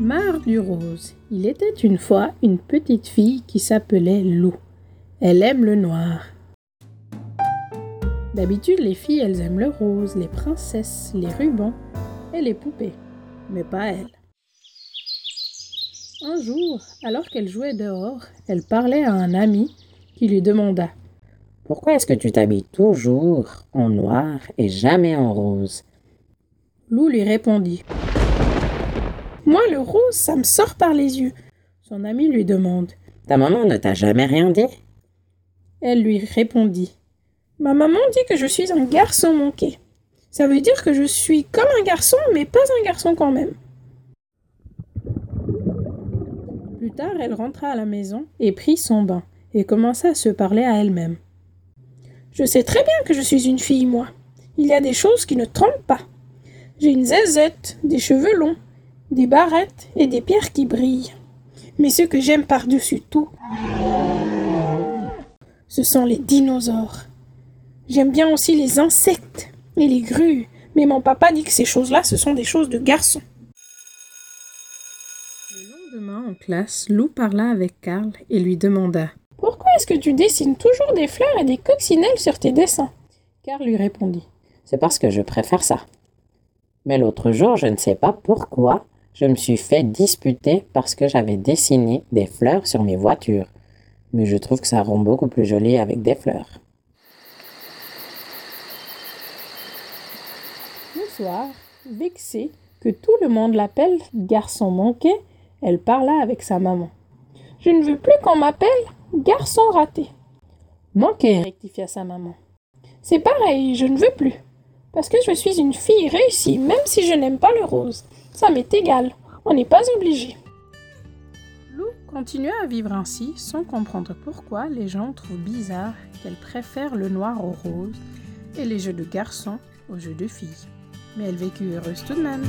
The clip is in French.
Marre du rose. Il était une fois une petite fille qui s'appelait Lou. Elle aime le noir. D'habitude, les filles, elles aiment le rose, les princesses, les rubans et les poupées. Mais pas elle. Un jour, alors qu'elle jouait dehors, elle parlait à un ami qui lui demanda Pourquoi est-ce que tu t'habilles toujours en noir et jamais en rose? Lou lui répondit Moi, le rose, ça me sort par les yeux. Son ami lui demande Ta maman ne t'a jamais rien dit? Elle lui répondit Ma maman dit que je suis un garçon manqué. Ça veut dire que je suis comme un garçon, mais pas un garçon quand même. Plus tard, elle rentra à la maison et prit son bain et commença à se parler à elle-même. Je sais très bien que je suis une fille, moi. Il y a des choses qui ne trompent pas. J'ai une zézette, des cheveux longs, des barrettes et des pierres qui brillent. Mais ce que j'aime par-dessus tout, ce sont les dinosaures. J'aime bien aussi les insectes et les grues, mais mon papa dit que ces choses-là, ce sont des choses de garçons. Le lendemain, en classe, Lou parla avec Karl et lui demanda Pourquoi est-ce que tu dessines toujours des fleurs et des coccinelles sur tes dessins? Karl lui répondit C'est parce que je préfère ça. Mais l'autre jour, je ne sais pas pourquoi, je me suis fait disputer parce que j'avais dessiné des fleurs sur mes voitures. Mais je trouve que ça rend beaucoup plus joli avec des fleurs. Le soir, vexée que tout le monde l'appelle garçon manqué, elle parla avec sa maman. Je ne veux plus qu'on m'appelle garçon raté. Manqué, rectifia sa maman. C'est pareil, je ne veux plus. Parce que je suis une fille réussie, même si je n'aime pas le rose. Ça m'est égal, on n'est pas obligé. Lou continua à vivre ainsi sans comprendre pourquoi les gens trouvent bizarre qu'elle préfère le noir au rose et les jeux de garçons aux jeux de filles. Mais elle vécut heureuse tout de même.